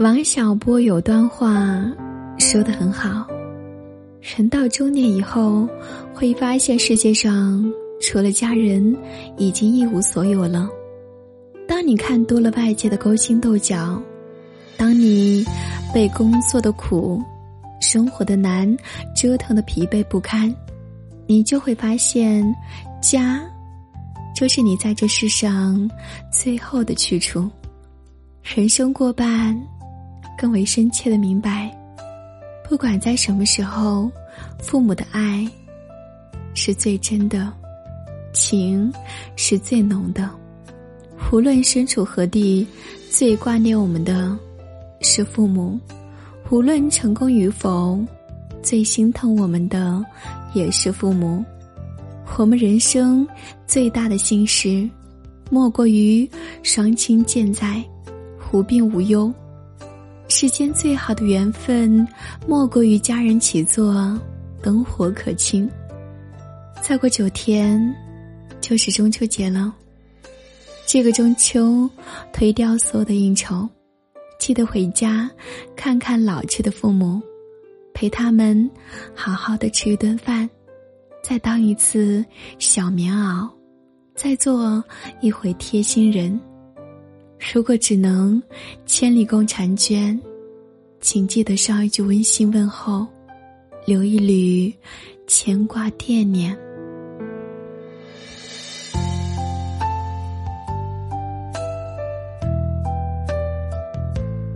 王小波有段话说的很好：人到中年以后，会发现世界上除了家人，已经一无所有了。当你看多了外界的勾心斗角，当你被工作的苦、生活的难折腾的疲惫不堪，你就会发现，家就是你在这世上最后的去处。人生过半，更为深切的明白，不管在什么时候，父母的爱是最真的，情是最浓的。无论身处何地，最挂念我们的是父母；无论成功与否，最心疼我们的也是父母。我们人生最大的幸事，莫过于双亲健在。无病无忧，世间最好的缘分，莫过于家人起坐，灯火可亲。再过九天，就是中秋节了。这个中秋，推掉所有的应酬，记得回家看看老去的父母，陪他们好好的吃一顿饭，再当一次小棉袄，再做一回贴心人。如果只能千里共婵娟，请记得捎一句温馨问候，留一缕牵挂惦念。